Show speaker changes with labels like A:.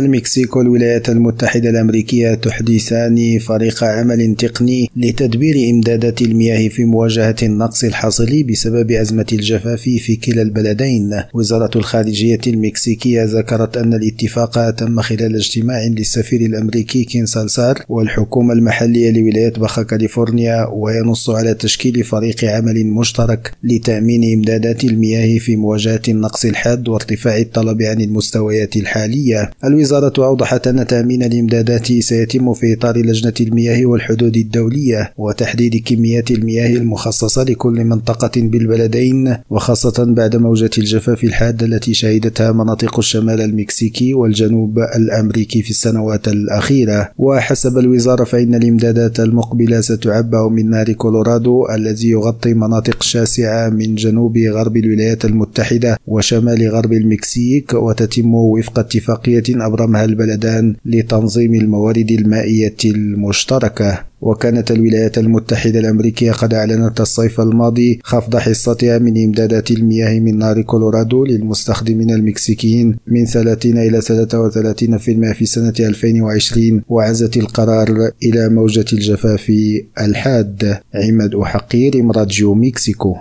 A: المكسيك والولايات المتحدة الأمريكية تحدثان فريق عمل تقني لتدبير إمدادات المياه في مواجهة النقص الحاصل بسبب أزمة الجفاف في كلا البلدين. وزارة الخارجية المكسيكية ذكرت أن الاتفاق تم خلال اجتماع للسفير الأمريكي كين سالسار والحكومة المحلية لولاية باخا كاليفورنيا وينص على تشكيل فريق عمل مشترك لتأمين إمدادات المياه في مواجهة النقص الحاد وارتفاع الطلب عن المستويات الحالية. الوزارة أوضحت أن تأمين الإمدادات سيتم في إطار لجنة المياه والحدود الدولية وتحديد كميات المياه المخصصة لكل منطقة بالبلدين وخاصة بعد موجة الجفاف الحادة التي شهدتها مناطق الشمال المكسيكي والجنوب الأمريكي في السنوات الأخيرة. وحسب الوزارة فإن الإمدادات المقبلة ستعبأ من نهر كولورادو الذي يغطي مناطق شاسعة من جنوب غرب الولايات المتحدة وشمال غرب المكسيك وتتم وفق اتفاقية أبرمها البلدان لتنظيم الموارد المائية المشتركة. وكانت الولايات المتحدة الأمريكية قد أعلنت الصيف الماضي خفض حصتها من إمدادات المياه من نهر كولورادو للمستخدمين المكسيكيين من 30 إلى 33% في سنة 2020 وعزت القرار إلى موجة الجفاف الحاد. عماد أحقير راديو مكسيكو.